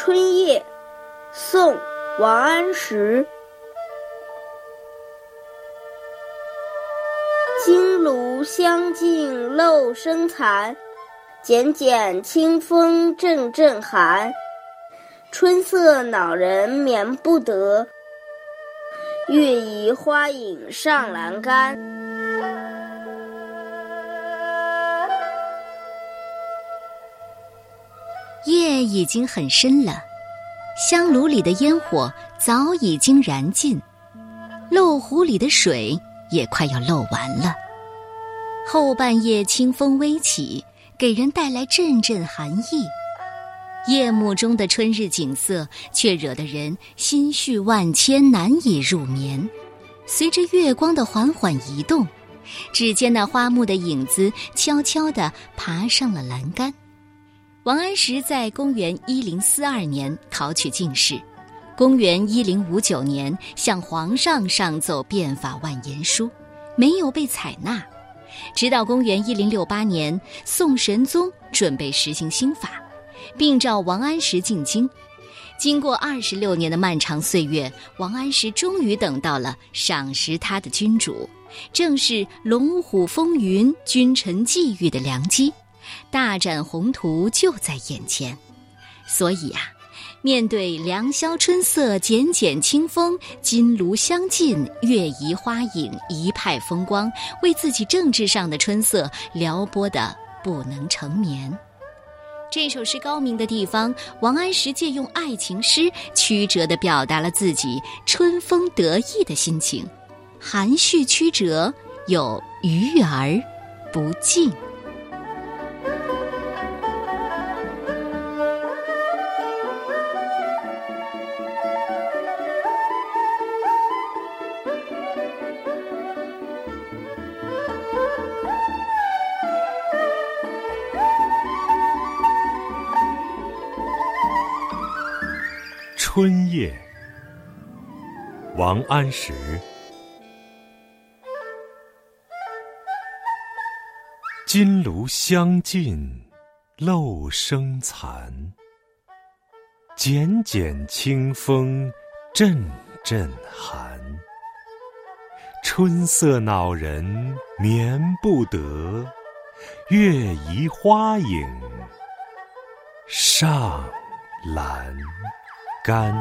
春夜，宋·王安石。金炉香尽漏声残，剪剪清风阵阵寒。春色恼人眠不得，月移花影上栏杆。已经很深了，香炉里的烟火早已经燃尽，漏壶里的水也快要漏完了。后半夜清风微起，给人带来阵阵寒意。夜幕中的春日景色，却惹得人心绪万千，难以入眠。随着月光的缓缓移动，只见那花木的影子悄悄地爬上了栏杆。王安石在公元一零四二年考取进士，公元一零五九年向皇上上奏变法万言书，没有被采纳。直到公元一零六八年，宋神宗准备实行新法，并召王安石进京。经过二十六年的漫长岁月，王安石终于等到了赏识他的君主，正是龙虎风云、君臣际遇的良机。大展宏图就在眼前，所以啊，面对良宵春色，剪剪清风，金炉香尽，月移花影，一派风光，为自己政治上的春色撩拨的不能成眠。这首诗高明的地方，王安石借用爱情诗，曲折地表达了自己春风得意的心情，含蓄曲折，有余而不尽。春夜，王安石。金炉香尽漏声残，剪剪清风阵阵寒。春色恼人眠不得，月移花影上阑。干。